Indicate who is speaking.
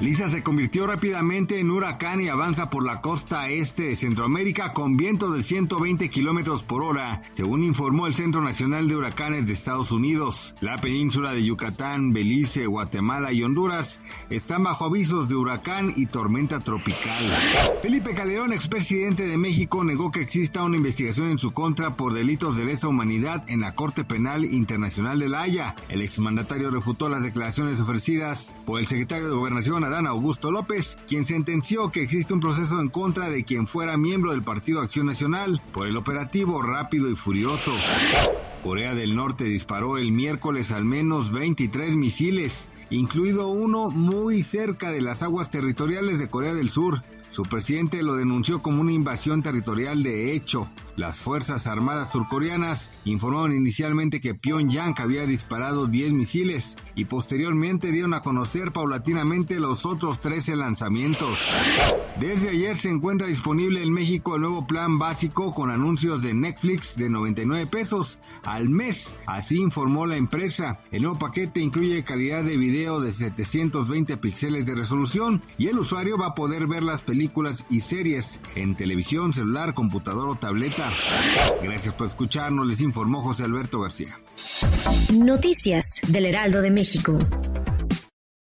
Speaker 1: Lisa se convirtió rápidamente en huracán y avanza por la costa este de Centroamérica con vientos de 120 kilómetros por hora, según informó el Centro Nacional de Huracanes de Estados Unidos. La península de Yucatán, Belice, Guatemala y Honduras están bajo avisos de huracán y tormenta tropical. Felipe Calderón, expresidente de México, negó que exista una investigación en su contra por delitos de lesa humanidad en la Corte Penal Internacional de La Haya. El exmandatario refutó las declaraciones ofrecidas por el secretario de Gobernación Augusto López, quien sentenció que existe un proceso en contra de quien fuera miembro del Partido Acción Nacional por el operativo rápido y furioso. Corea del Norte disparó el miércoles al menos 23 misiles, incluido uno muy cerca de las aguas territoriales de Corea del Sur. Su presidente lo denunció como una invasión territorial de hecho. Las Fuerzas Armadas surcoreanas informaron inicialmente que Pyongyang había disparado 10 misiles y posteriormente dieron a conocer paulatinamente los otros 13 lanzamientos. Desde ayer se encuentra disponible en México el nuevo plan básico con anuncios de Netflix de 99 pesos al mes, así informó la empresa. El nuevo paquete incluye calidad de video de 720 píxeles de resolución y el usuario va a poder ver las y series en televisión, celular, computador o tableta. Gracias por escucharnos, les informó José Alberto García.
Speaker 2: Noticias del Heraldo de México.